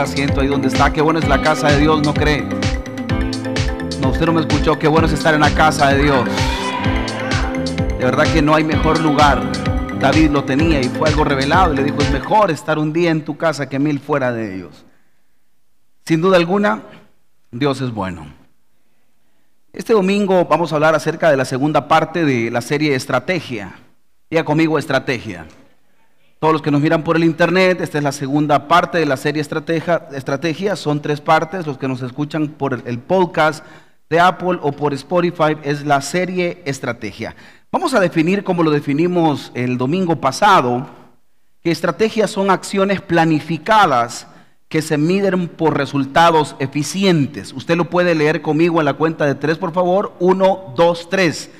asiento ahí donde está. Qué bueno es la casa de Dios, ¿no cree? No, usted no me escuchó. Qué bueno es estar en la casa de Dios. De verdad que no hay mejor lugar. David lo tenía y fue algo revelado. Le dijo, es mejor estar un día en tu casa que mil fuera de ellos. Sin duda alguna, Dios es bueno. Este domingo vamos a hablar acerca de la segunda parte de la serie Estrategia. Diga conmigo Estrategia. Todos los que nos miran por el internet, esta es la segunda parte de la serie Estrategia. Estrategia son tres partes. Los que nos escuchan por el podcast de Apple o por Spotify es la serie Estrategia. Vamos a definir como lo definimos el domingo pasado, que estrategias son acciones planificadas que se miden por resultados eficientes. Usted lo puede leer conmigo en la cuenta de tres, por favor. Uno, dos, tres.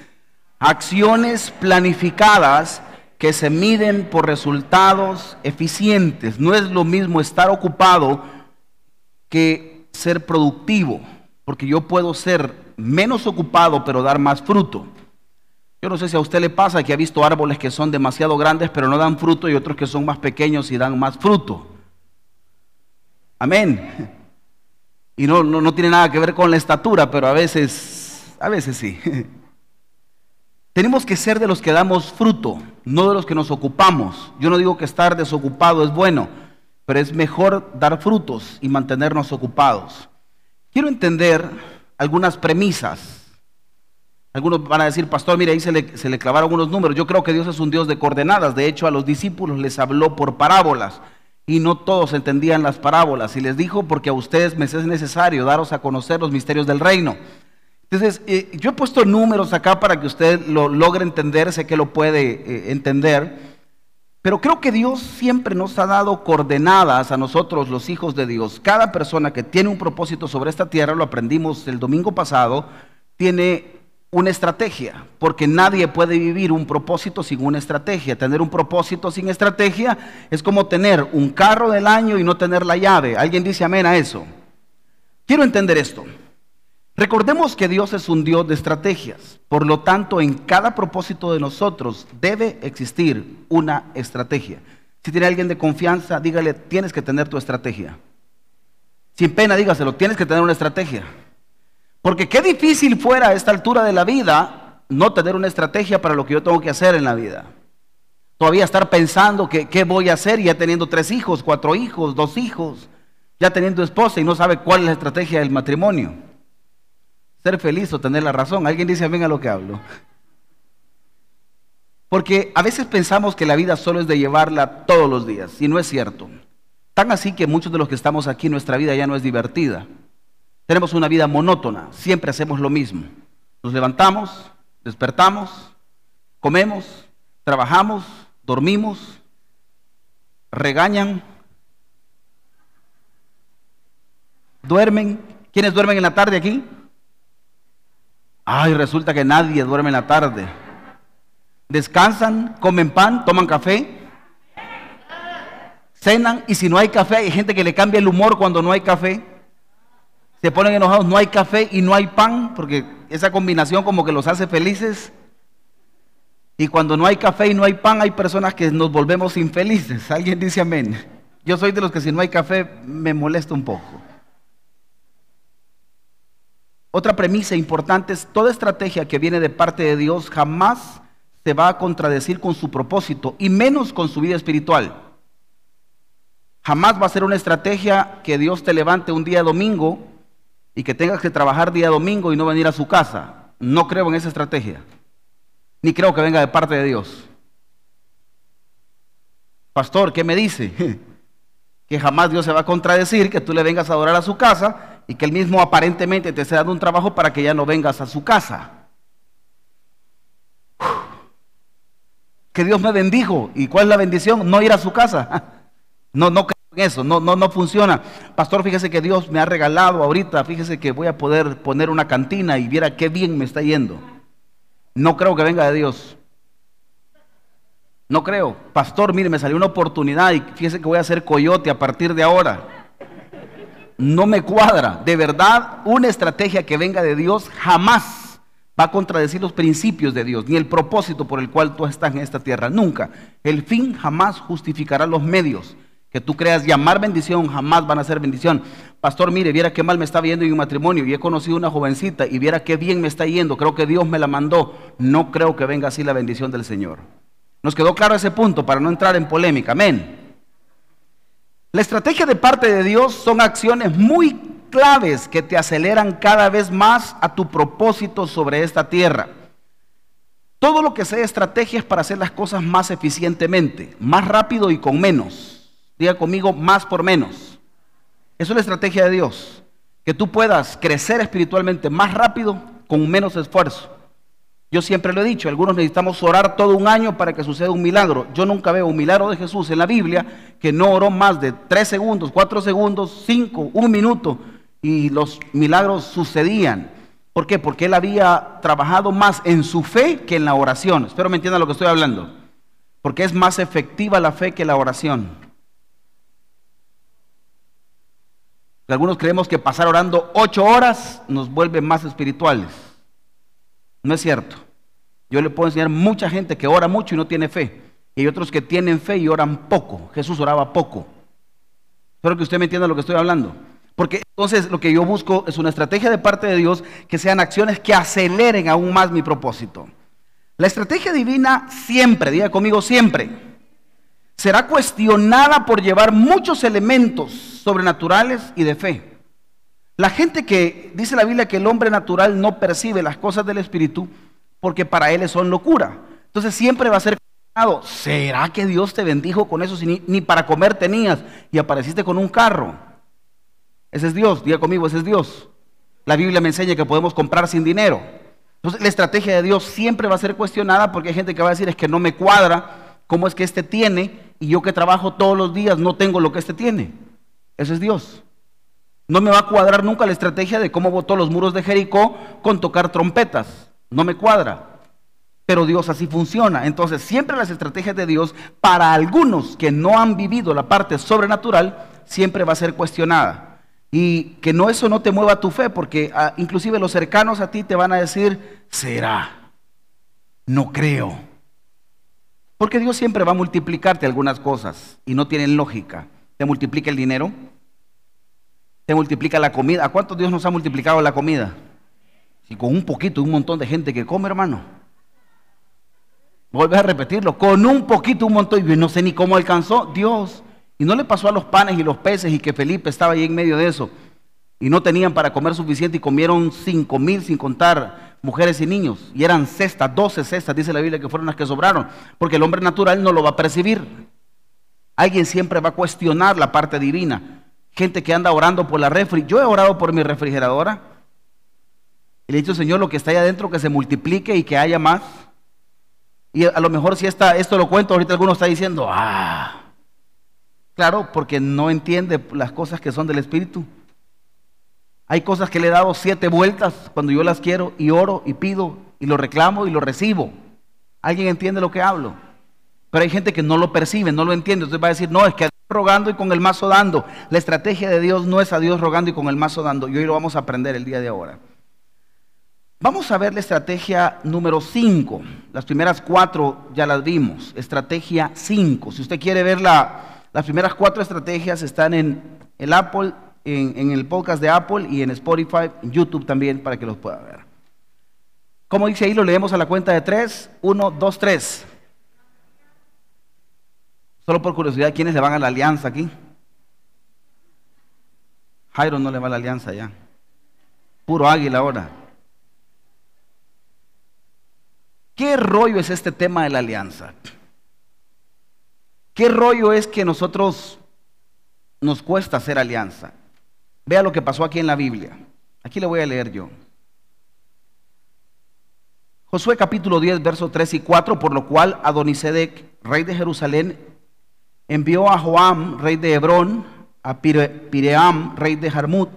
Acciones planificadas que se miden por resultados eficientes. No es lo mismo estar ocupado que ser productivo, porque yo puedo ser menos ocupado pero dar más fruto. Yo no sé si a usted le pasa que ha visto árboles que son demasiado grandes pero no dan fruto y otros que son más pequeños y dan más fruto. Amén. Y no, no, no tiene nada que ver con la estatura, pero a veces, a veces sí. Tenemos que ser de los que damos fruto, no de los que nos ocupamos. Yo no digo que estar desocupado es bueno, pero es mejor dar frutos y mantenernos ocupados. Quiero entender algunas premisas algunos van a decir, pastor, mire, ahí se le, se le clavaron unos números. Yo creo que Dios es un Dios de coordenadas. De hecho, a los discípulos les habló por parábolas y no todos entendían las parábolas. Y les dijo, porque a ustedes me es necesario daros a conocer los misterios del reino. Entonces, eh, yo he puesto números acá para que usted lo logre entender, sé que lo puede eh, entender, pero creo que Dios siempre nos ha dado coordenadas a nosotros, los hijos de Dios. Cada persona que tiene un propósito sobre esta tierra, lo aprendimos el domingo pasado, tiene una estrategia, porque nadie puede vivir un propósito sin una estrategia. Tener un propósito sin estrategia es como tener un carro del año y no tener la llave. ¿Alguien dice amén a eso? Quiero entender esto. Recordemos que Dios es un Dios de estrategias. Por lo tanto, en cada propósito de nosotros debe existir una estrategia. Si tiene alguien de confianza, dígale, tienes que tener tu estrategia. Sin pena, dígaselo, tienes que tener una estrategia. Porque qué difícil fuera a esta altura de la vida no tener una estrategia para lo que yo tengo que hacer en la vida. Todavía estar pensando que qué voy a hacer ya teniendo tres hijos, cuatro hijos, dos hijos, ya teniendo esposa y no sabe cuál es la estrategia del matrimonio. Ser feliz o tener la razón. Alguien dice amén a lo que hablo. Porque a veces pensamos que la vida solo es de llevarla todos los días y no es cierto. Tan así que muchos de los que estamos aquí, nuestra vida ya no es divertida. Tenemos una vida monótona, siempre hacemos lo mismo. Nos levantamos, despertamos, comemos, trabajamos, dormimos, regañan, duermen. ¿Quiénes duermen en la tarde aquí? Ay, resulta que nadie duerme en la tarde. Descansan, comen pan, toman café, cenan y si no hay café, hay gente que le cambia el humor cuando no hay café se ponen enojados, no hay café y no hay pan, porque esa combinación como que los hace felices. Y cuando no hay café y no hay pan, hay personas que nos volvemos infelices. Alguien dice amén. Yo soy de los que si no hay café me molesta un poco. Otra premisa importante es toda estrategia que viene de parte de Dios jamás se va a contradecir con su propósito y menos con su vida espiritual. Jamás va a ser una estrategia que Dios te levante un día domingo y que tengas que trabajar día domingo y no venir a su casa. No creo en esa estrategia. Ni creo que venga de parte de Dios. Pastor, ¿qué me dice? Que jamás Dios se va a contradecir que tú le vengas a adorar a su casa y que él mismo aparentemente te esté dando un trabajo para que ya no vengas a su casa. Que Dios me bendijo. ¿Y cuál es la bendición? No ir a su casa. No, no eso, no, no, no funciona. Pastor, fíjese que Dios me ha regalado ahorita, fíjese que voy a poder poner una cantina y viera qué bien me está yendo. No creo que venga de Dios. No creo. Pastor, mire, me salió una oportunidad y fíjese que voy a hacer coyote a partir de ahora. No me cuadra. De verdad, una estrategia que venga de Dios jamás va a contradecir los principios de Dios, ni el propósito por el cual tú estás en esta tierra. Nunca. El fin jamás justificará los medios que tú creas llamar bendición, jamás van a ser bendición. Pastor, mire, viera qué mal me está viendo en un matrimonio y he conocido una jovencita y viera qué bien me está yendo, creo que Dios me la mandó. No creo que venga así la bendición del Señor. Nos quedó claro ese punto para no entrar en polémica. Amén. La estrategia de parte de Dios son acciones muy claves que te aceleran cada vez más a tu propósito sobre esta tierra. Todo lo que sea estrategia es para hacer las cosas más eficientemente, más rápido y con menos. Diga conmigo, más por menos. Eso es la estrategia de Dios. Que tú puedas crecer espiritualmente más rápido con menos esfuerzo. Yo siempre lo he dicho, algunos necesitamos orar todo un año para que suceda un milagro. Yo nunca veo un milagro de Jesús en la Biblia que no oró más de tres segundos, cuatro segundos, cinco, un minuto y los milagros sucedían. ¿Por qué? Porque él había trabajado más en su fe que en la oración. Espero me entiendan lo que estoy hablando. Porque es más efectiva la fe que la oración. Algunos creemos que pasar orando ocho horas nos vuelve más espirituales. No es cierto. Yo le puedo enseñar mucha gente que ora mucho y no tiene fe. Y hay otros que tienen fe y oran poco. Jesús oraba poco. Espero que usted me entienda lo que estoy hablando. Porque entonces lo que yo busco es una estrategia de parte de Dios que sean acciones que aceleren aún más mi propósito. La estrategia divina siempre, diga conmigo siempre, será cuestionada por llevar muchos elementos sobrenaturales y de fe. La gente que dice la Biblia que el hombre natural no percibe las cosas del Espíritu porque para él son locura. Entonces siempre va a ser ¿será que Dios te bendijo con eso si ni, para comer tenías y apareciste con un carro? Ese es Dios, diga conmigo, ese es Dios. La Biblia me enseña que podemos comprar sin dinero. Entonces la estrategia de Dios siempre va a ser cuestionada porque hay gente que va a decir es que no me cuadra cómo es que este tiene y yo que trabajo todos los días no tengo lo que este tiene. Ese es Dios. No me va a cuadrar nunca la estrategia de cómo votó los muros de Jericó con tocar trompetas. No me cuadra. Pero Dios así funciona. Entonces, siempre las estrategias de Dios, para algunos que no han vivido la parte sobrenatural, siempre va a ser cuestionada. Y que no eso no te mueva tu fe, porque ah, inclusive los cercanos a ti te van a decir, será, no creo. Porque Dios siempre va a multiplicarte algunas cosas y no tienen lógica. Te multiplica el dinero, te multiplica la comida. ¿A cuántos Dios nos ha multiplicado la comida? Si con un poquito, un montón de gente que come, hermano. Vuelve a repetirlo, con un poquito, un montón, y no sé ni cómo alcanzó Dios. Y no le pasó a los panes y los peces y que Felipe estaba ahí en medio de eso. Y no tenían para comer suficiente y comieron cinco mil sin contar mujeres y niños. Y eran cestas, doce cestas, dice la Biblia, que fueron las que sobraron. Porque el hombre natural no lo va a percibir. Alguien siempre va a cuestionar la parte divina. Gente que anda orando por la refri. Yo he orado por mi refrigeradora. Y le he dicho, Señor, lo que está ahí adentro, que se multiplique y que haya más. Y a lo mejor si está, esto lo cuento, ahorita alguno está diciendo, ah, claro, porque no entiende las cosas que son del Espíritu. Hay cosas que le he dado siete vueltas cuando yo las quiero y oro y pido y lo reclamo y lo recibo. ¿Alguien entiende lo que hablo? Pero hay gente que no lo percibe, no lo entiende. Entonces va a decir, no, es que rogando y con el mazo dando. La estrategia de Dios no es a Dios rogando y con el mazo dando. Y hoy lo vamos a aprender el día de ahora. Vamos a ver la estrategia número 5. Las primeras cuatro ya las vimos. Estrategia 5. Si usted quiere ver las primeras cuatro estrategias, están en el Apple en, el podcast de Apple y en Spotify, en YouTube también, para que los pueda ver. Como dice ahí, lo leemos a la cuenta de tres. Uno, dos, tres. Solo por curiosidad, ¿quiénes le van a la alianza aquí? Jairo no le va a la alianza ya. Puro águila ahora. ¿Qué rollo es este tema de la alianza? ¿Qué rollo es que nosotros nos cuesta hacer alianza? Vea lo que pasó aquí en la Biblia. Aquí le voy a leer yo. Josué capítulo 10, versos 3 y 4, por lo cual Adonisedec, rey de Jerusalén, envió a Joam, rey de Hebrón, a Piream, rey de Jarmut,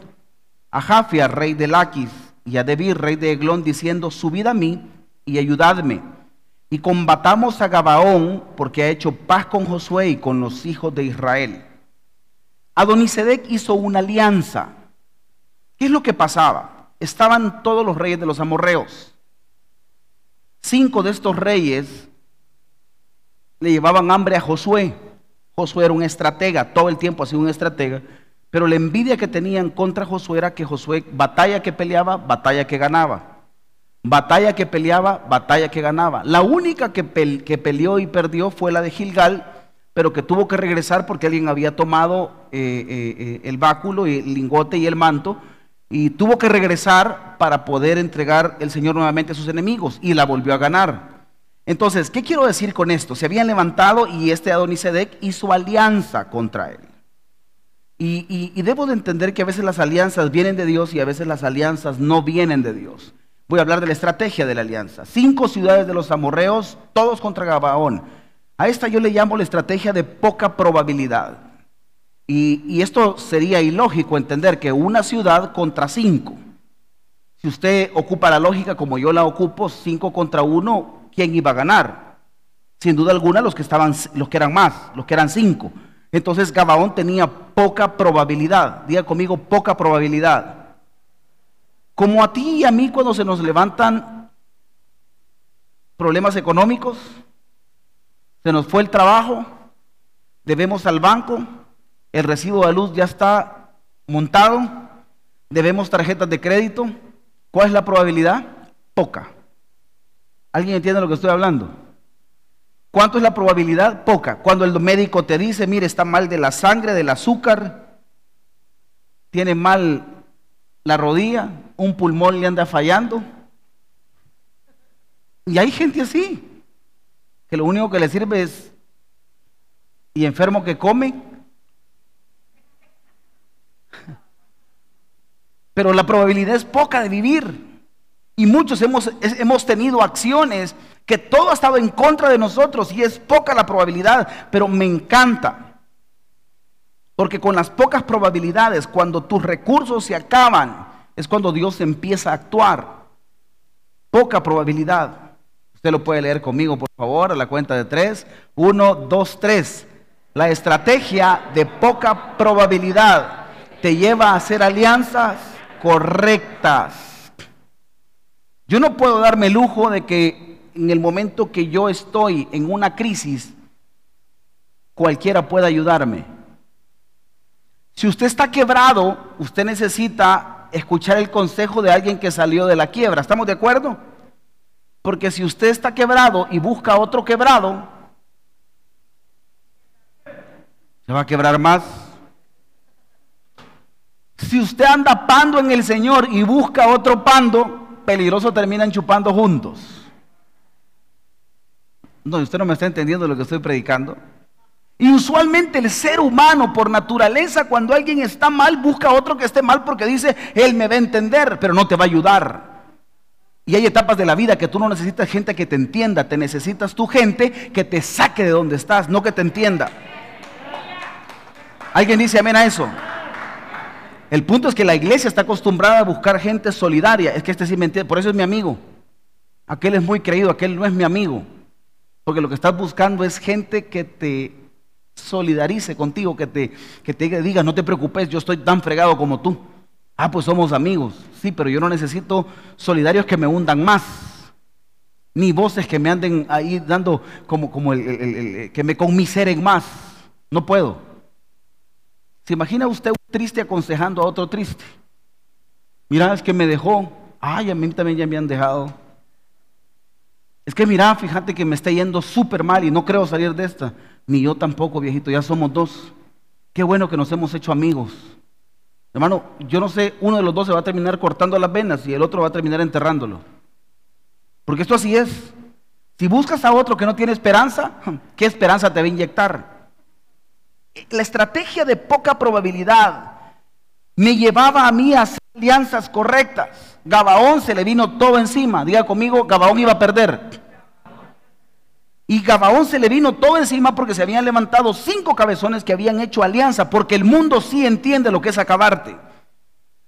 a Jafia, rey de Laquis, y a Debir, rey de Eglón, diciendo, subid a mí y ayudadme, y combatamos a Gabaón, porque ha hecho paz con Josué y con los hijos de Israel. Adonisedec hizo una alianza. ¿Qué es lo que pasaba? Estaban todos los reyes de los amorreos. Cinco de estos reyes le llevaban hambre a Josué. Josué era un estratega, todo el tiempo ha sido un estratega, pero la envidia que tenían contra Josué era que Josué, batalla que peleaba, batalla que ganaba. Batalla que peleaba, batalla que ganaba. La única que, peleó y perdió fue la de Gilgal, pero que tuvo que regresar porque alguien había tomado eh, eh, eh, el báculo el lingote y el manto y tuvo que regresar para poder entregar el Señor nuevamente a sus enemigos y la volvió a ganar. Entonces, ¿qué quiero decir con esto? Se habían levantado y este Adonisedec hizo alianza contra él. Y, debo de entender que a veces las alianzas vienen de Dios y a veces las alianzas no vienen de Dios. Voy a hablar de la estrategia de la alianza. Cinco ciudades de los amorreos, todos contra Gabaón. A esta yo le llamo la estrategia de poca probabilidad. Y, esto sería ilógico entender que una ciudad contra cinco. Si usted ocupa la lógica como yo la ocupo, cinco contra uno, ¿quién iba a ganar? Sin duda alguna los que estaban, los que eran más, los que eran cinco. Entonces Gabaón tenía poca probabilidad. Diga conmigo, poca probabilidad. Como a ti y a mí cuando se nos levantan problemas económicos, se nos fue el trabajo, debemos al banco, el recibo de luz ya está montado, debemos tarjetas de crédito. ¿Cuál es la probabilidad? Poca. ¿Alguien entiende lo que estoy hablando? ¿Cuánto es la probabilidad? Poca. Cuando el médico te dice, mire, está mal de la sangre, del azúcar, tiene mal la rodilla, un pulmón le anda fallando. Y hay gente así, que lo único que le sirve es, y enfermo que come, pero la probabilidad es poca de vivir. Y muchos hemos, hemos tenido acciones que todo ha estado en contra de nosotros y es poca la probabilidad, pero me encanta. Porque con las pocas probabilidades, cuando tus recursos se acaban, es cuando Dios empieza a actuar. Poca probabilidad. Usted lo puede leer conmigo, por favor, a la cuenta de tres. Uno, dos, tres. La estrategia de poca probabilidad te lleva a hacer alianzas correctas. Yo no puedo darme lujo de que en el momento que yo estoy en una crisis, cualquiera pueda ayudarme. Si usted está quebrado, usted necesita escuchar el consejo de alguien que salió de la quiebra. ¿Estamos de acuerdo? Porque si usted está quebrado y busca otro quebrado, se va a quebrar más. Si usted anda pando en el Señor y busca otro pando, peligroso terminan chupando juntos. No, usted no me está entendiendo lo que estoy predicando. Y usualmente el ser humano, por naturaleza, cuando alguien está mal, busca a otro que esté mal porque dice, él me va a entender, pero no te va a ayudar. Y hay etapas de la vida que tú no necesitas gente que te entienda, te necesitas tu gente que te saque de donde estás, no que te entienda. ¿Alguien dice amén a eso? El punto es que la iglesia está acostumbrada a buscar gente solidaria. Es que este sí me entiende, por eso es mi amigo. Aquel es muy creído, aquel no es mi amigo. Porque lo que estás buscando es gente que te solidarice contigo, que te, que te diga, no te preocupes, yo estoy tan fregado como tú. Ah, pues somos amigos. Sí, pero yo no necesito solidarios que me hundan más. Ni voces que me anden ahí dando como, como el, que me conmiseren más. No puedo. ¿Se imagina usted triste aconsejando a otro triste? Mira, es que me dejó. Ay, a mí también ya me han dejado. Es que mira, fíjate que me está yendo súper mal y no creo salir de esta. Ni yo tampoco, viejito, ya somos dos. Qué bueno que nos hemos hecho amigos. Hermano, yo no sé, uno de los dos se va a terminar cortando las venas y el otro va a terminar enterrándolo. Porque esto así es. Si buscas a otro que no tiene esperanza, ¿qué esperanza te va a inyectar? La estrategia de poca probabilidad me llevaba a mí a hacer alianzas correctas. Gabaón se le vino todo encima. Diga conmigo, Gabaón iba a perder. Y Gabaón se le vino todo encima porque se habían levantado cinco cabezones que habían hecho alianza, porque el mundo sí entiende lo que es acabarte.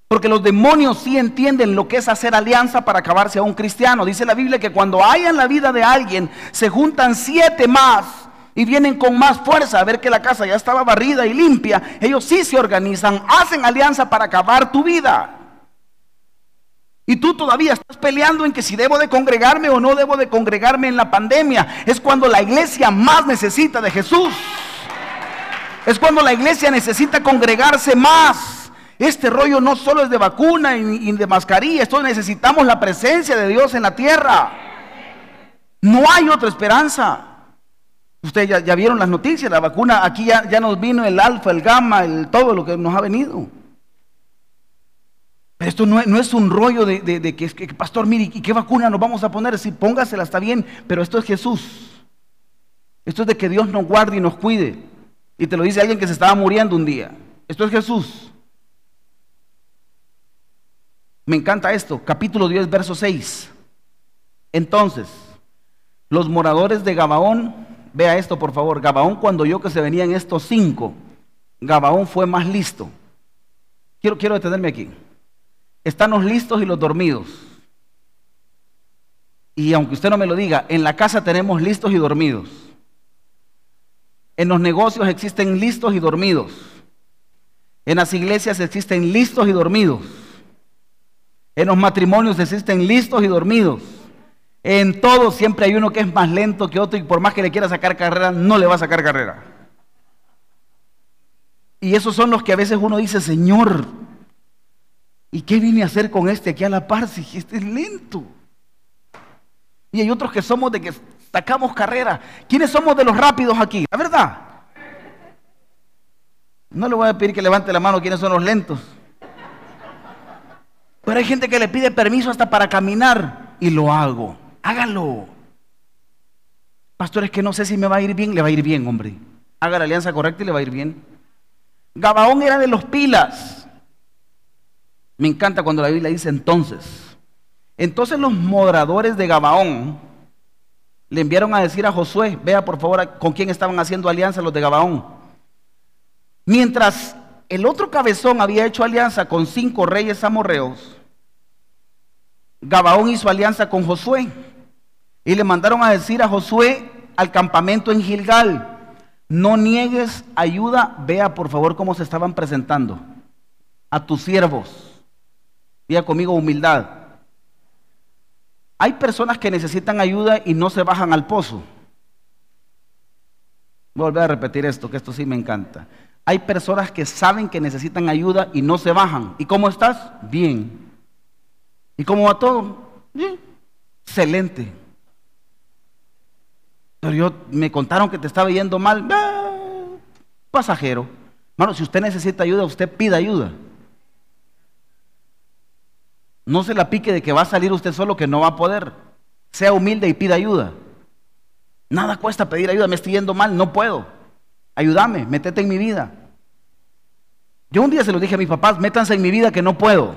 Porque los demonios sí entienden lo que es hacer alianza para acabarse a un cristiano. Dice la Biblia que cuando hay en la vida de alguien, se juntan siete más y vienen con más fuerza a ver que la casa ya estaba barrida y limpia, ellos sí se organizan, hacen alianza para acabar tu vida. Y tú todavía estás peleando en que si debo de congregarme o no debo de congregarme en la pandemia. Es cuando la iglesia más necesita de Jesús. Es cuando la iglesia necesita congregarse más. Este rollo no solo es de vacuna y de mascarilla, esto necesitamos la presencia de Dios en la tierra. No hay otra esperanza. Ustedes ya, vieron las noticias, la vacuna, aquí ya, nos vino el alfa, el gamma, el, todo lo que nos ha venido. Pero esto no, es un rollo de, que, que, pastor, mire, ¿y qué vacuna nos vamos a poner? Si póngasela, está bien, pero esto es Jesús. Esto es de que Dios nos guarde y nos cuide. Y te lo dice alguien que se estaba muriendo un día. Esto es Jesús. Me encanta esto, capítulo 10, verso 6. Entonces, los moradores de Gabaón, vea esto por favor, Gabaón cuando yo que se venían estos cinco, Gabaón fue más listo. Quiero, quiero detenerme aquí. Están los listos y los dormidos. Y aunque usted no me lo diga, en la casa tenemos listos y dormidos. En los negocios existen listos y dormidos. En las iglesias existen listos y dormidos. En los matrimonios existen listos y dormidos. En todo siempre hay uno que es más lento que otro y por más que le quiera sacar carrera, no le va a sacar carrera. Y esos son los que a veces uno dice, Señor, ¿y qué vine a hacer con este aquí a la par si este es lento? Y hay otros que somos de que sacamos carrera. ¿Quiénes somos de los rápidos aquí? La verdad. No le voy a pedir que levante la mano quiénes son los lentos. Pero hay gente que le pide permiso hasta para caminar y lo hago. Hágalo. Pastor, es que no sé si me va a ir bien. Le va a ir bien, hombre. Haga la alianza correcta y le va a ir bien. Gabaón era de los pilas. Me encanta cuando la Biblia dice entonces. Entonces los moderadores de Gabaón le enviaron a decir a Josué, vea por favor con quién estaban haciendo alianza los de Gabaón. Mientras el otro cabezón había hecho alianza con cinco reyes amorreos, Gabaón hizo alianza con Josué. Y le mandaron a decir a Josué al campamento en Gilgal, no niegues ayuda, vea por favor cómo se estaban presentando a tus siervos. Vea conmigo humildad. Hay personas que necesitan ayuda y no se bajan al pozo. Voy a volver a repetir esto, que esto sí me encanta. Hay personas que saben que necesitan ayuda y no se bajan. ¿Y cómo estás? Bien. ¿Y cómo va todo? Bien. Excelente. Pero yo me contaron que te estaba yendo mal. pasajero. Bueno, si usted necesita ayuda, usted pida ayuda. No se la pique de que va a salir usted solo, que no va a poder. Sea humilde y pida ayuda. Nada cuesta pedir ayuda, me estoy yendo mal, no puedo. Ayúdame, métete en mi vida. Yo un día se lo dije a mis papás, métanse en mi vida que no puedo.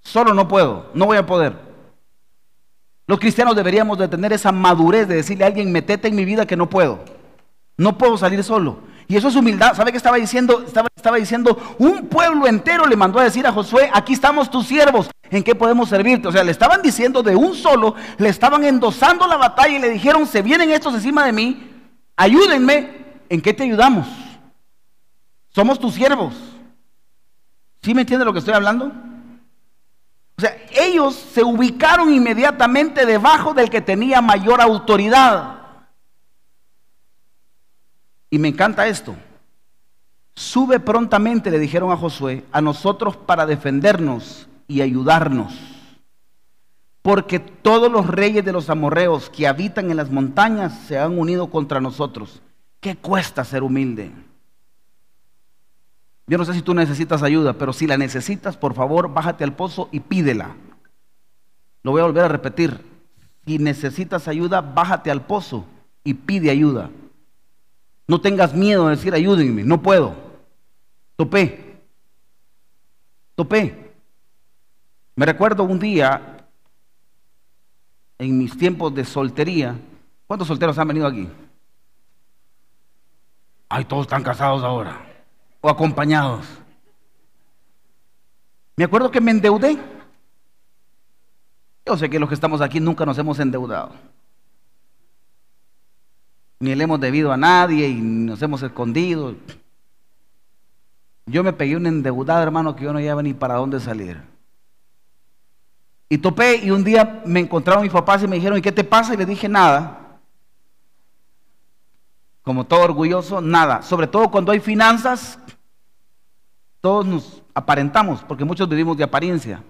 Solo no puedo, no voy a poder. Los cristianos deberíamos de tener esa madurez de decirle a alguien, metete en mi vida que no puedo. No puedo salir solo. Y eso es humildad. ¿Sabe qué estaba diciendo? Estaba, estaba, diciendo, un pueblo entero le mandó a decir a Josué, aquí estamos tus siervos, ¿en qué podemos servirte? O sea, le estaban diciendo de un solo, le estaban endosando la batalla y le dijeron, se vienen estos encima de mí, ayúdenme, ¿en qué te ayudamos? Somos tus siervos. ¿Sí me entiende lo que estoy hablando? Sea, ellos se ubicaron inmediatamente debajo del que tenía mayor autoridad. Y me encanta esto. Sube prontamente, le dijeron a Josué, a nosotros para defendernos y ayudarnos. Porque todos los reyes de los amorreos que habitan en las montañas se han unido contra nosotros. ¿Qué cuesta ser humilde? Yo no sé si tú necesitas ayuda, pero si la necesitas, por favor, bájate al pozo y pídela. Lo voy a volver a repetir. Si necesitas ayuda, bájate al pozo y pide ayuda. No tengas miedo de decir ayúdenme, no puedo. Topé. Topé. Me recuerdo un día, en mis tiempos de soltería, ¿cuántos solteros han venido aquí? Ay, todos están casados ahora o acompañados. Me acuerdo que me endeudé. Yo sé que los que estamos aquí nunca nos hemos endeudado. Ni le hemos debido a nadie y nos hemos escondido. Yo me pegué un endeudado, hermano, que yo no llevaba ni para dónde salir. Y topé y un día me encontraron mis papás y me dijeron, ¿y qué te pasa? Y le dije nada. Como todo orgulloso, nada. Sobre todo cuando hay finanzas, todos nos aparentamos, porque muchos vivimos de apariencia.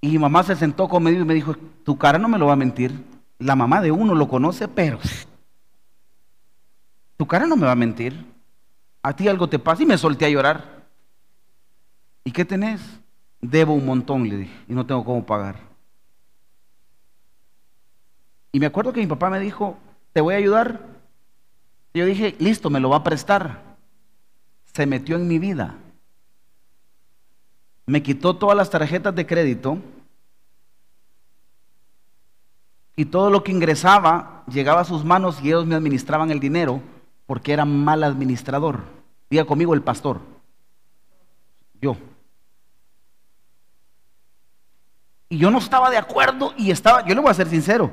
Y mi mamá se sentó conmigo y me dijo, tu cara no me lo va a mentir. La mamá de uno lo conoce, pero tu cara no me va a mentir. A ti algo te pasa y me solté a llorar. ¿Y qué tenés? Debo un montón, le dije, y no tengo cómo pagar. Y me acuerdo que mi papá me dijo, te voy a ayudar. Yo dije, listo, me lo va a prestar. Se metió en mi vida. Me quitó todas las tarjetas de crédito y todo lo que ingresaba llegaba a sus manos y ellos me administraban el dinero porque era mal administrador. Diga conmigo el pastor. Yo. Y yo no estaba de acuerdo y estaba, yo le voy a ser sincero,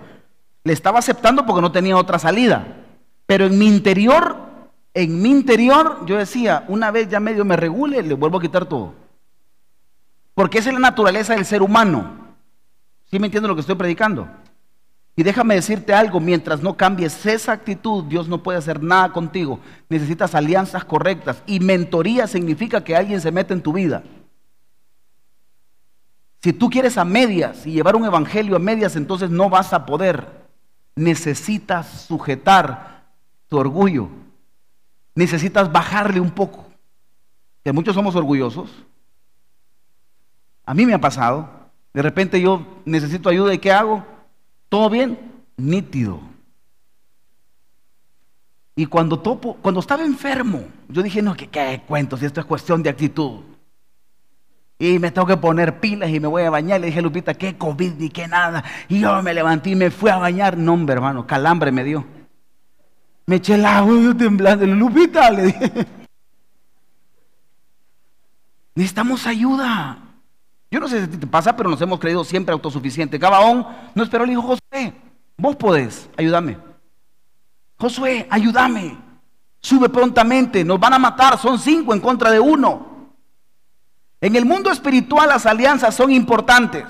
le estaba aceptando porque no tenía otra salida. Pero en mi interior, en mi interior, yo decía, una vez ya medio me regule, le vuelvo a quitar todo. Porque esa es la naturaleza del ser humano. ¿Sí me entiende lo que estoy predicando? Y déjame decirte algo, mientras no cambies esa actitud, Dios no puede hacer nada contigo. Necesitas alianzas correctas. Y mentoría significa que alguien se mete en tu vida. Si tú quieres a medias y llevar un evangelio a medias, entonces no vas a poder. Necesitas sujetar tu orgullo. Necesitas bajarle un poco. Que muchos somos orgullosos. A mí me ha pasado. De repente yo necesito ayuda y ¿qué hago? ¿Todo bien? Nítido. Y cuando, topo, cuando estaba enfermo, yo dije, no, ¿qué, ¿qué cuento si esto es cuestión de actitud? Y me tengo que poner pilas y me voy a bañar. Le dije, Lupita, ¿qué COVID ni qué nada? Y yo me levanté y me fui a bañar. No, hombre, hermano, calambre me dio. Me eché el agua y yo temblando. Lupita, le dije. Necesitamos ayuda. Yo no sé si te pasa, pero nos hemos creído siempre autosuficientes. Gabaón no esperó, le dijo, Josué, vos podés, ayúdame. Josué, ayúdame. Sube prontamente, nos van a matar, son cinco en contra de uno. En el mundo espiritual las alianzas son importantes.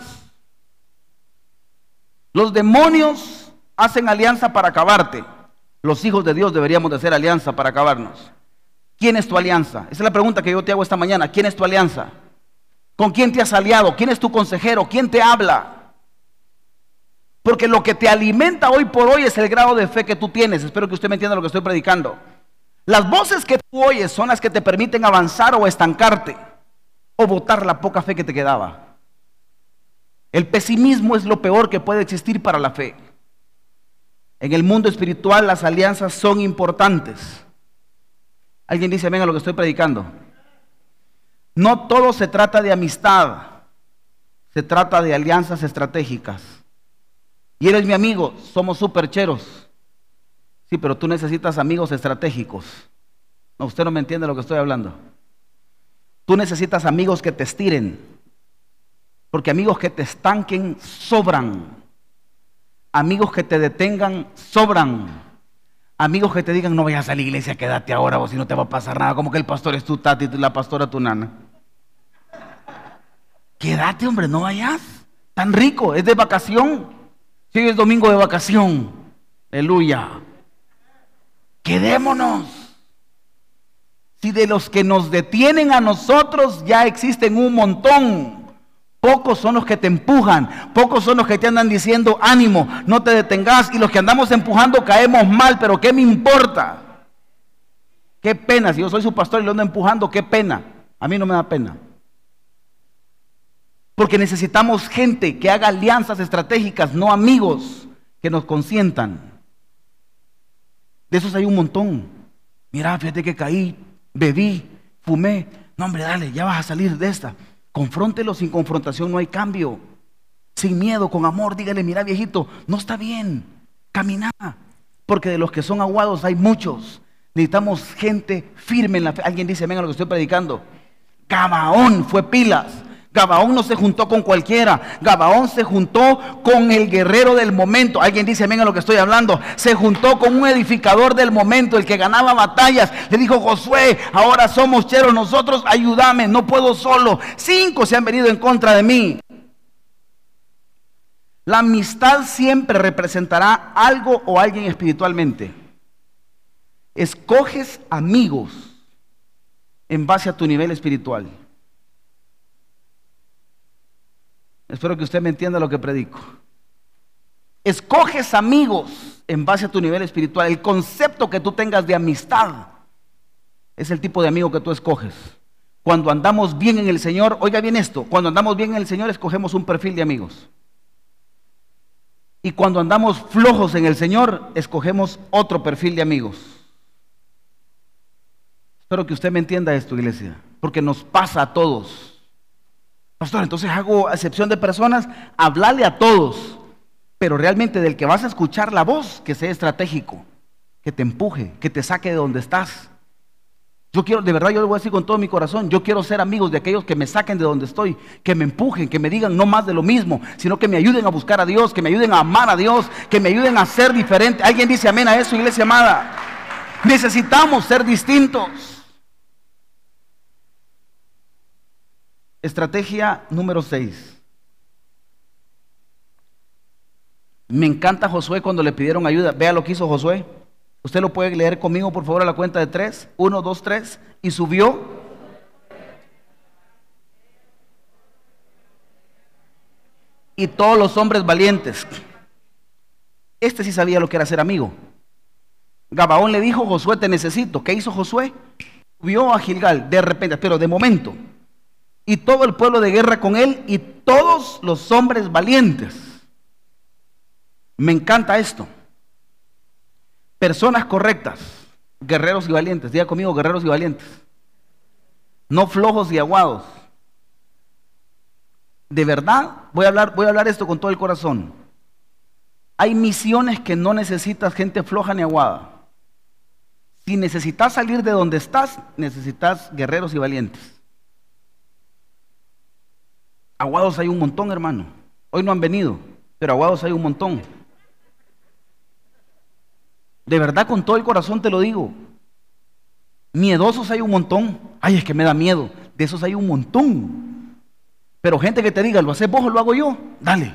Los demonios hacen alianza para acabarte. Los hijos de Dios deberíamos de hacer alianza para acabarnos. ¿Quién es tu alianza? Esa es la pregunta que yo te hago esta mañana. ¿Quién es tu alianza? ¿Con quién te has aliado? ¿Quién es tu consejero? ¿Quién te habla? Porque lo que te alimenta hoy por hoy es el grado de fe que tú tienes. Espero que usted me entienda lo que estoy predicando. Las voces que tú oyes son las que te permiten avanzar o estancarte o botar la poca fe que te quedaba. El pesimismo es lo peor que puede existir para la fe. En el mundo espiritual las alianzas son importantes. ¿Alguien dice, venga lo que estoy predicando? No todo se trata de amistad, se trata de alianzas estratégicas. Y eres mi amigo, somos supercheros. Sí, pero tú necesitas amigos estratégicos. No, usted no me entiende lo que estoy hablando. Tú necesitas amigos que te estiren, porque amigos que te estanquen sobran. Amigos que te detengan sobran. Amigos que te digan, no vayas a la iglesia, quédate ahora, o si no te va a pasar nada, como que el pastor es tu tati la pastora tu nana. Quédate, hombre, no vayas. Tan rico, es de vacación. Si hoy es domingo de vacación. Aleluya. Quedémonos. Si de los que nos detienen a nosotros ya existen un montón. Pocos son los que te empujan, pocos son los que te andan diciendo ánimo, no te detengas y los que andamos empujando caemos mal, pero ¿qué me importa? Qué pena, si yo soy su pastor y lo ando empujando, qué pena. A mí no me da pena. Porque necesitamos gente que haga alianzas estratégicas, no amigos que nos consientan. De esos hay un montón. Mira, fíjate que caí, bebí, fumé. No, hombre, dale, ya vas a salir de esta. Confróntelo sin confrontación, no hay cambio. Sin miedo, con amor, dígale, mira viejito, no está bien, camina. Porque de los que son aguados hay muchos. Necesitamos gente firme en la fe. Alguien dice, venga lo que estoy predicando. Cabaón fue pilas. Gabaón no se juntó con cualquiera. Gabaón se juntó con el guerrero del momento. Alguien dice, venga lo que estoy hablando. Se juntó con un edificador del momento, el que ganaba batallas. Le dijo, Josué, ahora somos cheros nosotros, ayúdame, no puedo solo. Cinco se han venido en contra de mí. La amistad siempre representará algo o alguien espiritualmente. Escoges amigos en base a tu nivel espiritual. Espero que usted me entienda lo que predico. Escoges amigos en base a tu nivel espiritual. El concepto que tú tengas de amistad es el tipo de amigo que tú escoges. Cuando andamos bien en el Señor, oiga bien esto, cuando andamos bien en el Señor escogemos un perfil de amigos. Y cuando andamos flojos en el Señor, escogemos otro perfil de amigos. Espero que usted me entienda esto, iglesia, porque nos pasa a todos. Pastor, entonces hago excepción de personas, hablarle a todos, pero realmente del que vas a escuchar la voz, que sea estratégico, que te empuje, que te saque de donde estás. Yo quiero, de verdad, yo lo voy a decir con todo mi corazón, yo quiero ser amigos de aquellos que me saquen de donde estoy, que me empujen, que me digan no más de lo mismo, sino que me ayuden a buscar a Dios, que me ayuden a amar a Dios, que me ayuden a ser diferente. ¿Alguien dice amén a eso, iglesia amada? Necesitamos ser distintos. Estrategia número 6. Me encanta Josué cuando le pidieron ayuda. Vea lo que hizo Josué. Usted lo puede leer conmigo, por favor, a la cuenta de tres. Uno, dos, tres. Y subió. Y todos los hombres valientes. Este sí sabía lo que era ser amigo. Gabaón le dijo, Josué, te necesito. ¿Qué hizo Josué? Subió a Gilgal de repente, pero de momento. Y todo el pueblo de guerra con él y todos los hombres valientes. Me encanta esto. Personas correctas, guerreros y valientes. Diga conmigo, guerreros y valientes. No flojos y aguados. De verdad, voy a hablar, voy a hablar esto con todo el corazón. Hay misiones que no necesitas gente floja ni aguada. Si necesitas salir de donde estás, necesitas guerreros y valientes. Aguados hay un montón, hermano. Hoy no han venido, pero aguados hay un montón. De verdad, con todo el corazón te lo digo. Miedosos hay un montón. Ay, es que me da miedo. De esos hay un montón. Pero gente que te diga, ¿lo haces vos o lo hago yo? Dale.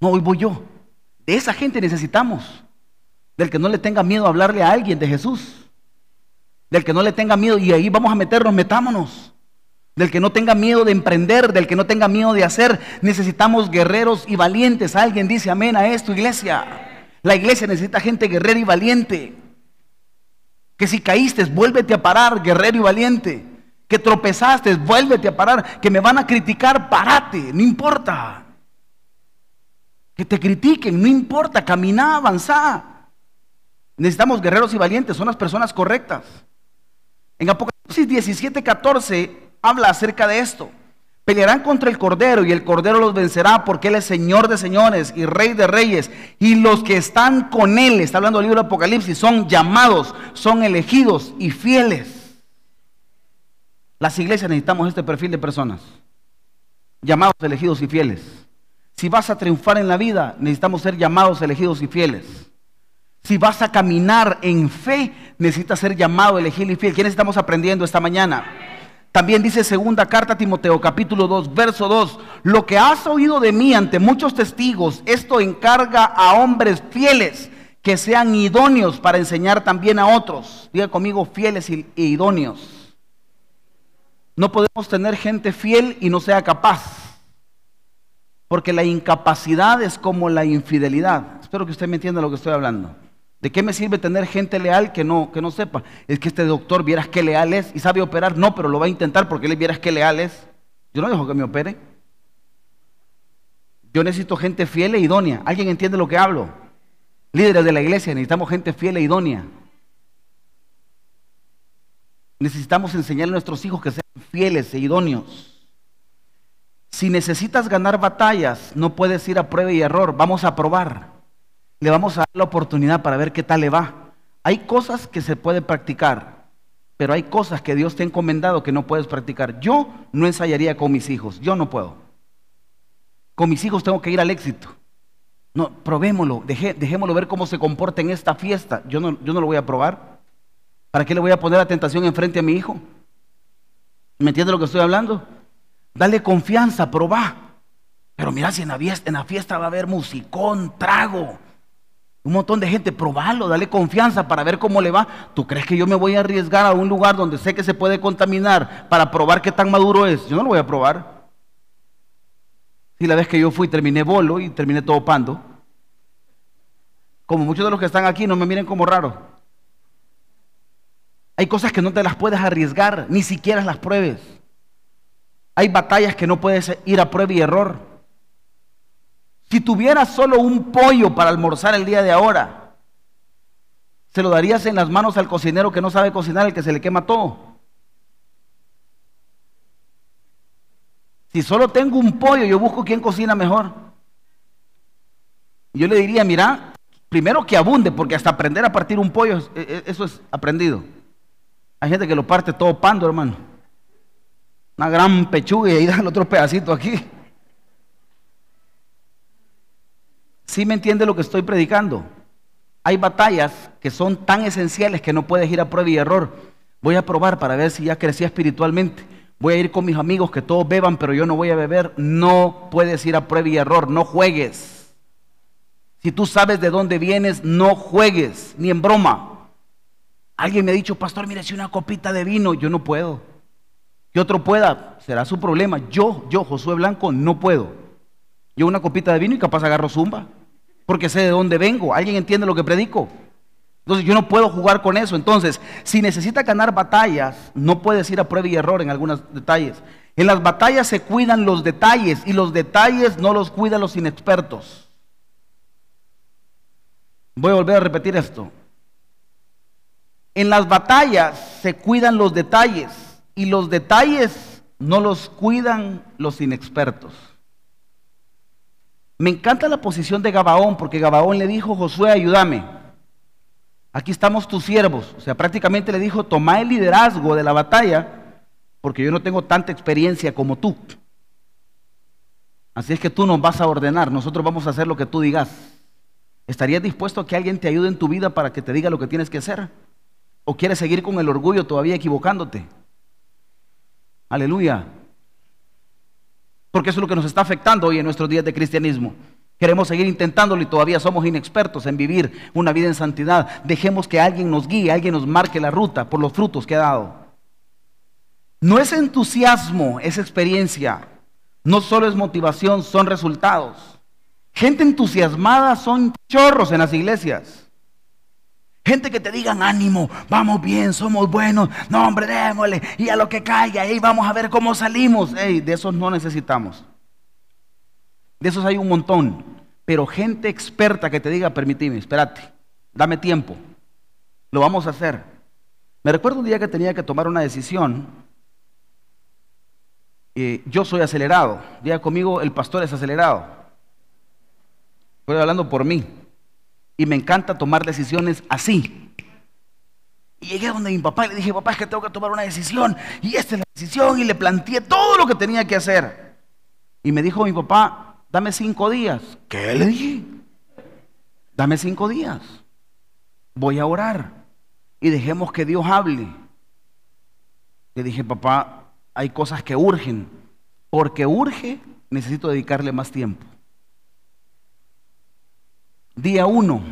No, hoy voy yo. De esa gente necesitamos. Del que no le tenga miedo a hablarle a alguien de Jesús. Del que no le tenga miedo y ahí vamos a meternos, metámonos. Del que no tenga miedo de emprender, del que no tenga miedo de hacer. Necesitamos guerreros y valientes. Alguien dice amén a esto, iglesia. La iglesia necesita gente guerrera y valiente. Que si caíste, vuélvete a parar, guerrero y valiente. Que tropezaste, vuélvete a parar. Que me van a criticar, parate, no importa. Que te critiquen, no importa, camina, avanza. Necesitamos guerreros y valientes, son las personas correctas. En Apocalipsis 17, 14 habla acerca de esto. Pelearán contra el Cordero y el Cordero los vencerá porque Él es Señor de señores y Rey de reyes. Y los que están con Él, está hablando el libro de Apocalipsis, son llamados, son elegidos y fieles. Las iglesias necesitamos este perfil de personas. Llamados, elegidos y fieles. Si vas a triunfar en la vida, necesitamos ser llamados, elegidos y fieles. Si vas a caminar en fe, necesitas ser llamado, elegido y fiel. ¿Quiénes estamos aprendiendo esta mañana? También dice segunda carta a Timoteo capítulo 2, verso 2, lo que has oído de mí ante muchos testigos, esto encarga a hombres fieles que sean idóneos para enseñar también a otros. Diga conmigo fieles e idóneos. No podemos tener gente fiel y no sea capaz. Porque la incapacidad es como la infidelidad. Espero que usted me entienda lo que estoy hablando. ¿De qué me sirve tener gente leal que no, que no sepa? Es que este doctor vieras qué leal es y sabe operar. No, pero lo va a intentar porque él vieras qué leal es. Yo no dejo que me opere. Yo necesito gente fiel e idónea. ¿Alguien entiende lo que hablo? Líderes de la iglesia, necesitamos gente fiel e idónea. Necesitamos enseñarle a nuestros hijos que sean fieles e idóneos. Si necesitas ganar batallas, no puedes ir a prueba y error. Vamos a probar le vamos a dar la oportunidad para ver qué tal le va. Hay cosas que se pueden practicar, pero hay cosas que Dios te ha encomendado que no puedes practicar. Yo no ensayaría con mis hijos, yo no puedo. Con mis hijos tengo que ir al éxito. No, probémoslo, dejémoslo ver cómo se comporta en esta fiesta. Yo no, yo no lo voy a probar. ¿Para qué le voy a poner la tentación enfrente a mi hijo? ¿Me entiende lo que estoy hablando? Dale confianza, probá. Pero mira, si en la, fiesta, en la fiesta va a haber musicón, trago, un montón de gente, probalo, dale confianza para ver cómo le va. ¿Tú crees que yo me voy a arriesgar a un lugar donde sé que se puede contaminar para probar qué tan maduro es? Yo no lo voy a probar. Si la vez que yo fui terminé bolo y terminé todo pando. Como muchos de los que están aquí no me miren como raro. Hay cosas que no te las puedes arriesgar, ni siquiera las pruebes. Hay batallas que no puedes ir a prueba y error. Si tuvieras solo un pollo para almorzar el día de ahora, ¿se lo darías en las manos al cocinero que no sabe cocinar, el que se le quema todo? Si solo tengo un pollo, yo busco quién cocina mejor. Yo le diría, mira, primero que abunde, porque hasta aprender a partir un pollo, e, e, eso es aprendido. Hay gente que lo parte todo pando, hermano. Una gran pechuga y ahí dan otro pedacito aquí. ¿Sí me entiende lo que estoy predicando? Hay batallas que son tan esenciales que no puedes ir a prueba y error. Voy a probar para ver si ya crecí espiritualmente. Voy a ir con mis amigos que todos beban, pero yo no voy a beber. No puedes ir a prueba y error. No juegues. Si tú sabes de dónde vienes, no juegues, ni en broma. Alguien me ha dicho, pastor, mire, si una copita de vino, yo no puedo. Que otro pueda, será su problema. Yo, yo, Josué Blanco, no puedo. Yo una copita de vino y capaz agarro zumba porque sé de dónde vengo. ¿Alguien entiende lo que predico? Entonces yo no puedo jugar con eso. Entonces, si necesita ganar batallas, no puedes ir a prueba y error en algunos detalles. En las batallas se cuidan los detalles y los detalles no los cuidan los inexpertos. Voy a volver a repetir esto. En las batallas se cuidan los detalles y los detalles no los cuidan los inexpertos. Me encanta la posición de Gabaón, porque Gabaón le dijo, Josué, ayúdame. Aquí estamos tus siervos. O sea, prácticamente le dijo, toma el liderazgo de la batalla, porque yo no tengo tanta experiencia como tú. Así es que tú nos vas a ordenar, nosotros vamos a hacer lo que tú digas. ¿Estarías dispuesto a que alguien te ayude en tu vida para que te diga lo que tienes que hacer? ¿O quieres seguir con el orgullo todavía equivocándote? Aleluya. Porque eso es lo que nos está afectando hoy en nuestros días de cristianismo. Queremos seguir intentándolo y todavía somos inexpertos en vivir una vida en santidad. Dejemos que alguien nos guíe, alguien nos marque la ruta por los frutos que ha dado. No es entusiasmo, es experiencia. No solo es motivación, son resultados. Gente entusiasmada son chorros en las iglesias. Gente que te digan ánimo, vamos bien, somos buenos, no hombre, démosle, y a lo que caiga, vamos a ver cómo salimos. de esos no necesitamos. De esos hay un montón. Pero gente experta que te diga, permíteme, espérate, dame tiempo, lo vamos a hacer. Me recuerdo un día que tenía que tomar una decisión. Yo soy acelerado. Diga conmigo, el pastor es acelerado. Estoy hablando por mí y me encanta tomar decisiones así. Y llegué donde mi papá y le dije, papá, es que tengo que tomar una decisión. Y esta es la decisión. Y le planteé todo lo que tenía que hacer. Y me dijo mi papá, dame cinco días. ¿Qué le dije? Dame cinco días. Voy a orar. Y dejemos que Dios hable. Le dije, papá, hay cosas que urgen. Porque urge, necesito dedicarle más tiempo. Día uno,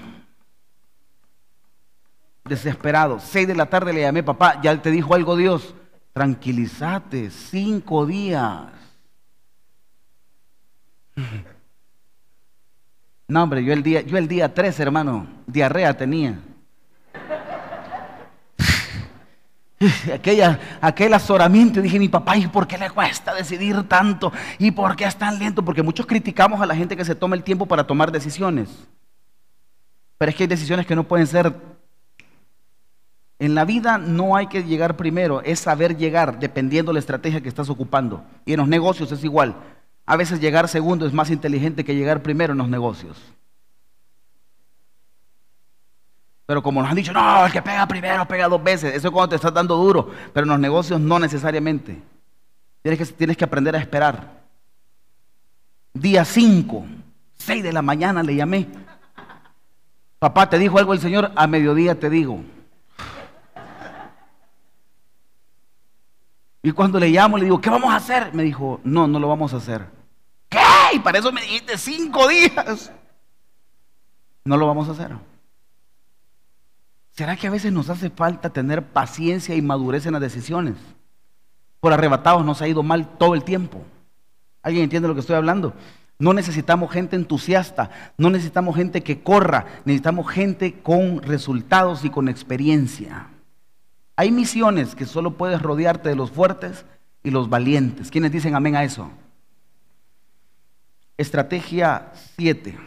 desesperado. Seis de la tarde le llamé, papá, ya te dijo algo Dios. Tranquilízate, cinco días. No, hombre, yo el día, yo el día tres, hermano, diarrea tenía. Aquella, aquel azoramiento, dije, mi papá, ¿y por qué le cuesta decidir tanto? ¿Y por qué es tan lento? Porque muchos criticamos a la gente que se toma el tiempo para tomar decisiones. Pero es que hay decisiones que no pueden ser... En la vida no hay que llegar primero, es saber llegar dependiendo de la estrategia que estás ocupando. Y en los negocios es igual. A veces llegar segundo es más inteligente que llegar primero en los negocios. Pero como nos han dicho, no, el que pega primero pega dos veces. Eso es cuando te estás dando duro. Pero en los negocios no necesariamente. Tienes que, tienes que aprender a esperar. Día 5, 6 de la mañana le llamé. Papá, ¿te dijo algo el Señor? A mediodía te digo. Y cuando le llamo, le digo, ¿qué vamos a hacer? Me dijo, no, no lo vamos a hacer. ¿Qué? ¡ay! Para eso me dijiste cinco días. No lo vamos a hacer. ¿Será que a veces nos hace falta tener paciencia y madurez en las decisiones? Por arrebatados nos ha ido mal todo el tiempo. ¿Alguien entiende lo que estoy hablando? No necesitamos gente entusiasta, no necesitamos gente que corra, necesitamos gente con resultados y con experiencia. Hay misiones que solo puedes rodearte de los fuertes y los valientes. ¿Quiénes dicen amén a eso? Estrategia 7.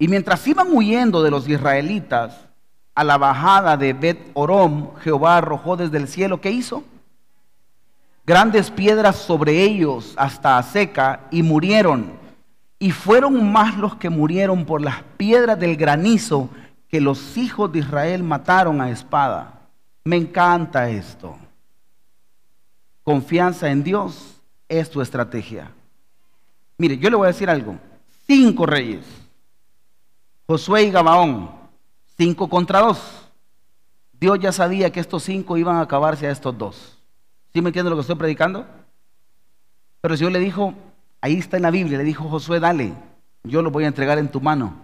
Y mientras iban huyendo de los israelitas a la bajada de Bet Orom, Jehová arrojó desde el cielo, ¿qué hizo? Grandes piedras sobre ellos hasta a seca y murieron. Y fueron más los que murieron por las piedras del granizo que los hijos de Israel mataron a espada. Me encanta esto. Confianza en Dios es tu estrategia. Mire, yo le voy a decir algo. Cinco reyes Josué y Gabaón, cinco contra dos. Dios ya sabía que estos cinco iban a acabarse a estos dos. ¿Sí me entiende lo que estoy predicando? Pero el Señor le dijo, ahí está en la Biblia, le dijo Josué, dale, yo lo voy a entregar en tu mano.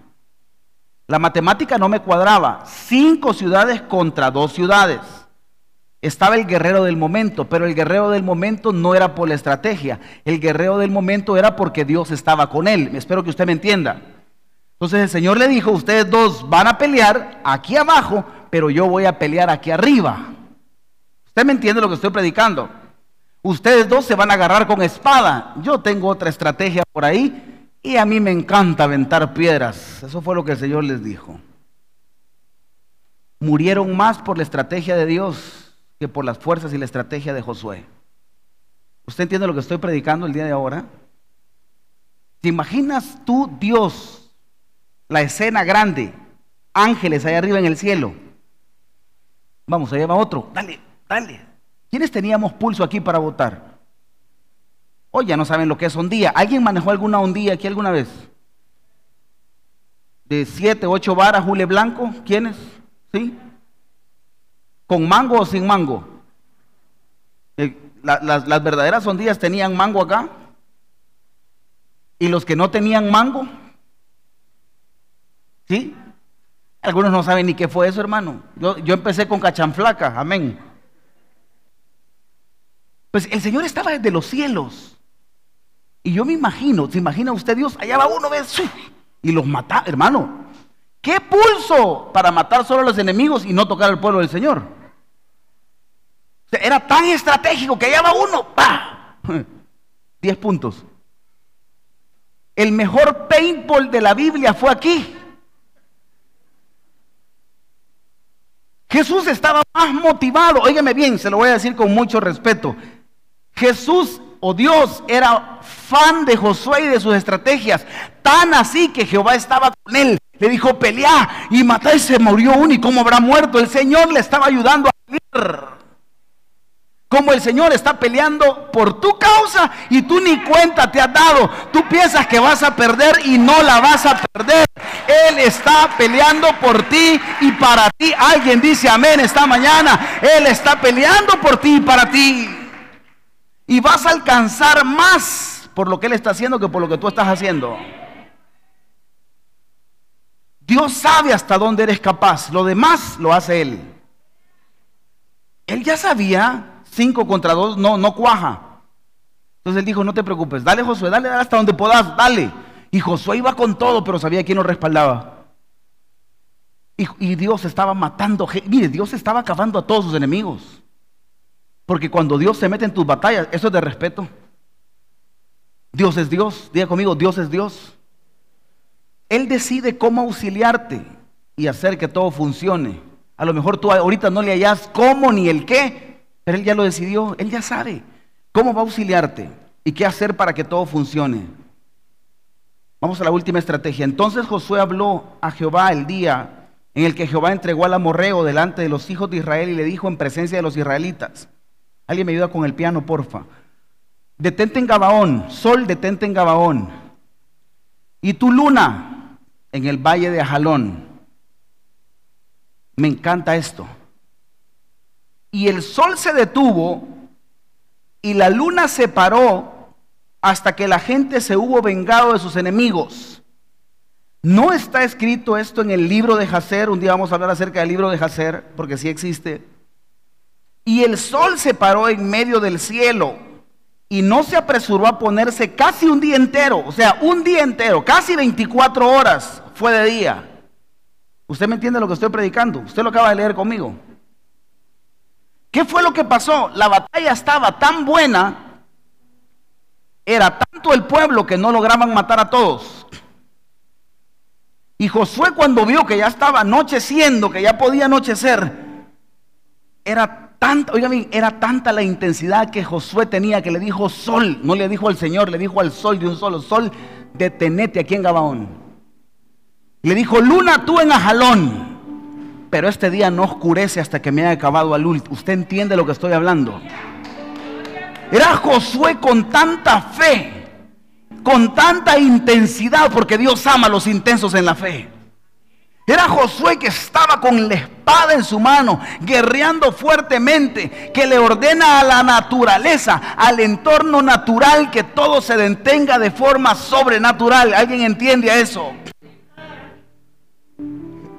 La matemática no me cuadraba. Cinco ciudades contra dos ciudades. Estaba el guerrero del momento, pero el guerrero del momento no era por la estrategia. El guerrero del momento era porque Dios estaba con él. Espero que usted me entienda. Entonces el Señor le dijo, ustedes dos van a pelear aquí abajo, pero yo voy a pelear aquí arriba. ¿Usted me entiende lo que estoy predicando? Ustedes dos se van a agarrar con espada. Yo tengo otra estrategia por ahí y a mí me encanta aventar piedras. Eso fue lo que el Señor les dijo. Murieron más por la estrategia de Dios que por las fuerzas y la estrategia de Josué. ¿Usted entiende lo que estoy predicando el día de ahora? ¿Te imaginas tú, Dios, la escena grande, ángeles ahí arriba en el cielo. Vamos, allá va otro, dale, dale. ¿Quiénes teníamos pulso aquí para votar? Hoy ya no saben lo que es ondía. ¿Alguien manejó alguna ondía aquí alguna vez? De siete, ocho varas, hule blanco, ¿quiénes? ¿Sí? ¿Con mango o sin mango? Eh, las, las verdaderas ondillas tenían mango acá. Y los que no tenían mango, ¿Sí? Algunos no saben ni qué fue eso, hermano. Yo, yo empecé con cachanflaca, amén. Pues el Señor estaba desde los cielos. Y yo me imagino, ¿se imagina usted Dios? Allá va uno, ¿ves? Y los mata, hermano. ¿Qué pulso para matar solo a los enemigos y no tocar al pueblo del Señor? era tan estratégico que allá va uno, ¡pa! Diez puntos. El mejor paintball de la Biblia fue aquí. Jesús estaba más motivado, óigame bien, se lo voy a decir con mucho respeto. Jesús o Dios era fan de Josué y de sus estrategias, tan así que Jehová estaba con él. Le dijo, pelea y mata y se murió uno y cómo habrá muerto. El Señor le estaba ayudando a vivir como el Señor está peleando por tu causa y tú ni cuenta te has dado. Tú piensas que vas a perder y no la vas a perder. Él está peleando por ti y para ti. Alguien dice amén esta mañana. Él está peleando por ti y para ti. Y vas a alcanzar más por lo que Él está haciendo que por lo que tú estás haciendo. Dios sabe hasta dónde eres capaz. Lo demás lo hace Él. Él ya sabía Cinco contra dos no, no cuaja. Entonces él dijo, no te preocupes, dale Josué, dale hasta donde puedas, dale. Y Josué iba con todo, pero sabía quién lo respaldaba. Y, y, Dios estaba matando, mire, Dios estaba acabando a todos sus enemigos. Porque cuando Dios se mete en tus batallas, eso es de respeto. Dios es Dios, diga conmigo, Dios es Dios. Él decide cómo auxiliarte y hacer que todo funcione. A lo mejor tú ahorita no le hallas cómo ni el qué, pero Él ya lo decidió, Él ya sabe cómo va a auxiliarte y qué hacer para que todo funcione. Vamos a la última estrategia. Entonces Josué habló a Jehová el día en el que Jehová entregó al amorreo delante de los hijos de Israel y le dijo en presencia de los israelitas. Alguien me ayuda con el piano, porfa. Detente en Gabaón, sol, detente en Gabaón. Y tu luna en el valle de Ajalón. Me encanta esto y el sol se detuvo y la luna se paró hasta que la gente se hubo vengado de sus enemigos. No está escrito esto en el libro de Jacer, un día vamos a hablar acerca del libro de Jacer, porque sí existe. Y el sol se paró en medio del cielo y no se apresuró a ponerse casi un día entero, o sea, un día entero, casi 24 horas fue de día. ¿Usted me entiende lo que estoy predicando? Usted lo acaba de leer conmigo. ¿Qué fue lo que pasó? La batalla estaba tan buena, era tanto el pueblo que no lograban matar a todos. Y Josué cuando vio que ya estaba anocheciendo, que ya podía anochecer, era Tanta, era tanta la intensidad que Josué tenía que le dijo sol, no le dijo al Señor, le dijo al sol de un solo sol, detenete aquí en Gabaón. Le dijo, luna tú en Ajalón, pero este día no oscurece hasta que me haya acabado al último. ¿Usted entiende lo que estoy hablando? Era Josué con tanta fe, con tanta intensidad, porque Dios ama a los intensos en la fe. Era Josué que estaba con la espada en su mano, guerreando fuertemente, que le ordena a la naturaleza, al entorno natural, que todo se detenga de forma sobrenatural. ¿Alguien entiende a eso?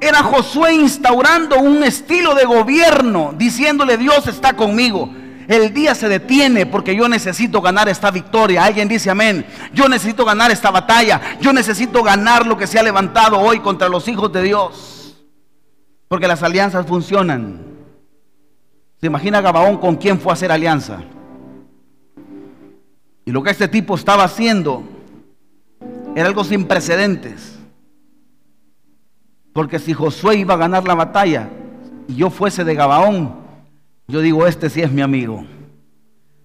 Era Josué instaurando un estilo de gobierno, diciéndole Dios está conmigo. El día se detiene porque yo necesito ganar esta victoria. Alguien dice amén. Yo necesito ganar esta batalla. Yo necesito ganar lo que se ha levantado hoy contra los hijos de Dios. Porque las alianzas funcionan. ¿Se imagina Gabaón con quién fue a hacer alianza? Y lo que este tipo estaba haciendo era algo sin precedentes. Porque si Josué iba a ganar la batalla y yo fuese de Gabaón, yo digo, este sí es mi amigo.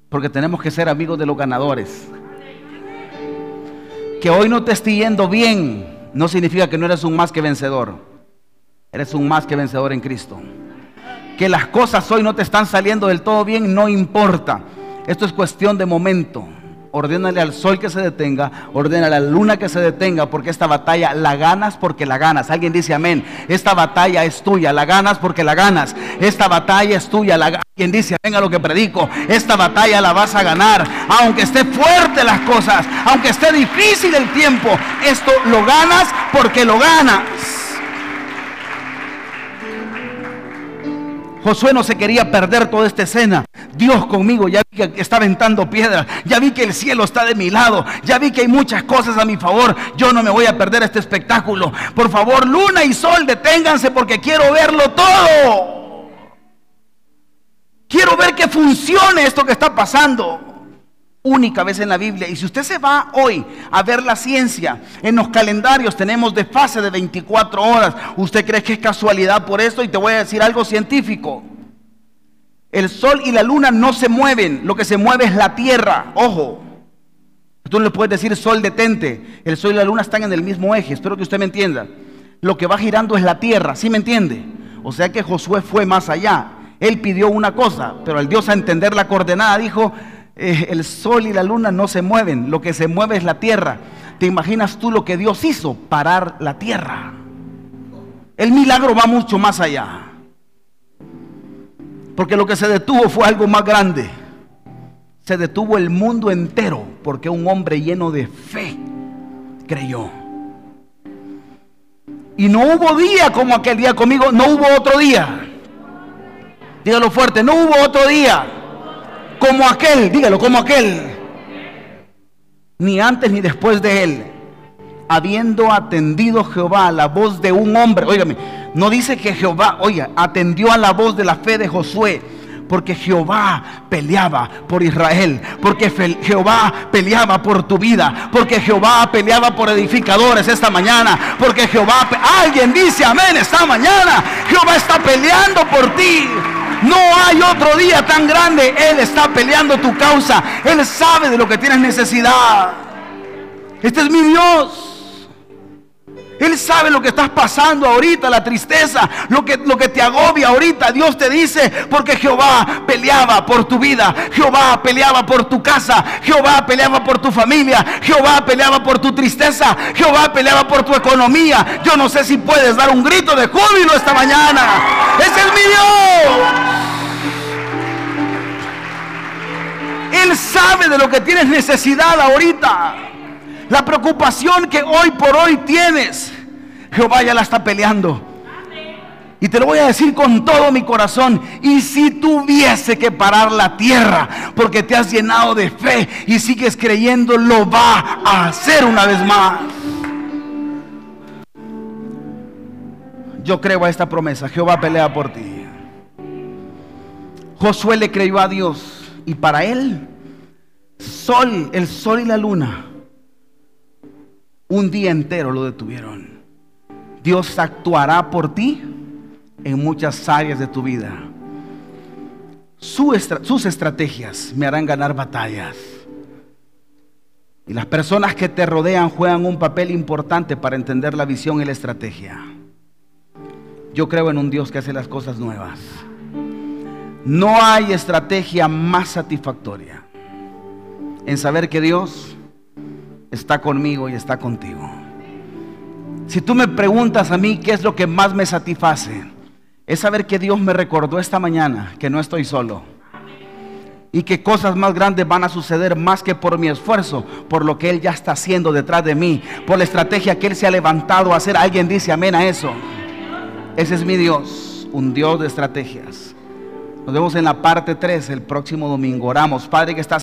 Porque tenemos que ser amigos de los ganadores. Que hoy no te esté yendo bien no significa que no eres un más que vencedor. Eres un más que vencedor en Cristo. Que las cosas hoy no te están saliendo del todo bien no importa. Esto es cuestión de momento. Ordénale al sol que se detenga, ordénale a la luna que se detenga, porque esta batalla la ganas porque la ganas. Alguien dice amén. Esta batalla es tuya, la ganas porque la ganas. Esta batalla es tuya, la Alguien dice amén a lo que predico. Esta batalla la vas a ganar, aunque esté fuerte las cosas, aunque esté difícil el tiempo. Esto lo ganas porque lo ganas. Josué no se quería perder toda esta escena. Dios conmigo, ya vi que está aventando piedras, ya vi que el cielo está de mi lado, ya vi que hay muchas cosas a mi favor. Yo no me voy a perder este espectáculo. Por favor, luna y sol, deténganse porque quiero verlo todo. Quiero ver que funcione esto que está pasando única vez en la Biblia. Y si usted se va hoy a ver la ciencia, en los calendarios tenemos de fase de 24 horas. ¿Usted cree que es casualidad por esto? Y te voy a decir algo científico. El sol y la luna no se mueven, lo que se mueve es la tierra. Ojo. Tú no le puedes decir sol detente. El sol y la luna están en el mismo eje. Espero que usted me entienda. Lo que va girando es la tierra. ¿Sí me entiende? O sea que Josué fue más allá. Él pidió una cosa, pero al Dios a entender la coordenada dijo, eh, el sol y la luna no se mueven, lo que se mueve es la tierra. ¿Te imaginas tú lo que Dios hizo? Parar la tierra. El milagro va mucho más allá. Porque lo que se detuvo fue algo más grande. Se detuvo el mundo entero porque un hombre lleno de fe creyó. Y no hubo día como aquel día conmigo, no hubo otro día. Dígalo fuerte, no hubo otro día como aquel, dígalo, como aquel, ni antes ni después de él, habiendo atendido Jehová a la voz de un hombre, óigame, no dice que Jehová, oiga, atendió a la voz de la fe de Josué, porque Jehová peleaba por Israel, porque Jehová peleaba por tu vida, porque Jehová peleaba por edificadores esta mañana, porque Jehová, alguien dice amén esta mañana, Jehová está peleando por ti. No hay otro día tan grande. Él está peleando tu causa. Él sabe de lo que tienes necesidad. Este es mi Dios. Él sabe lo que estás pasando ahorita, la tristeza, lo que, lo que te agobia ahorita. Dios te dice, porque Jehová peleaba por tu vida, Jehová peleaba por tu casa, Jehová peleaba por tu familia, Jehová peleaba por tu tristeza, Jehová peleaba por tu economía. Yo no sé si puedes dar un grito de júbilo esta mañana. Es mi Dios. Él sabe de lo que tienes necesidad ahorita. La preocupación que hoy por hoy tienes, Jehová ya la está peleando. Y te lo voy a decir con todo mi corazón. Y si tuviese que parar la tierra, porque te has llenado de fe y sigues creyendo, lo va a hacer una vez más. Yo creo a esta promesa. Jehová pelea por ti. Josué le creyó a Dios y para él, sol, el sol y la luna, un día entero lo detuvieron. Dios actuará por ti en muchas áreas de tu vida. sus estrategias me harán ganar batallas. Y las personas que te rodean juegan un papel importante para entender la visión y la estrategia. Yo creo en un Dios que hace las cosas nuevas. No hay estrategia más satisfactoria en saber que Dios está conmigo y está contigo. Si tú me preguntas a mí qué es lo que más me satisface, es saber que Dios me recordó esta mañana que no estoy solo. Y que cosas más grandes van a suceder más que por mi esfuerzo, por lo que Él ya está haciendo detrás de mí, por la estrategia que Él se ha levantado a hacer. Alguien dice amén a eso. Ese es mi Dios, un Dios de estrategias. Nos vemos en la parte 3 el próximo domingo. Oramos, Padre que estás...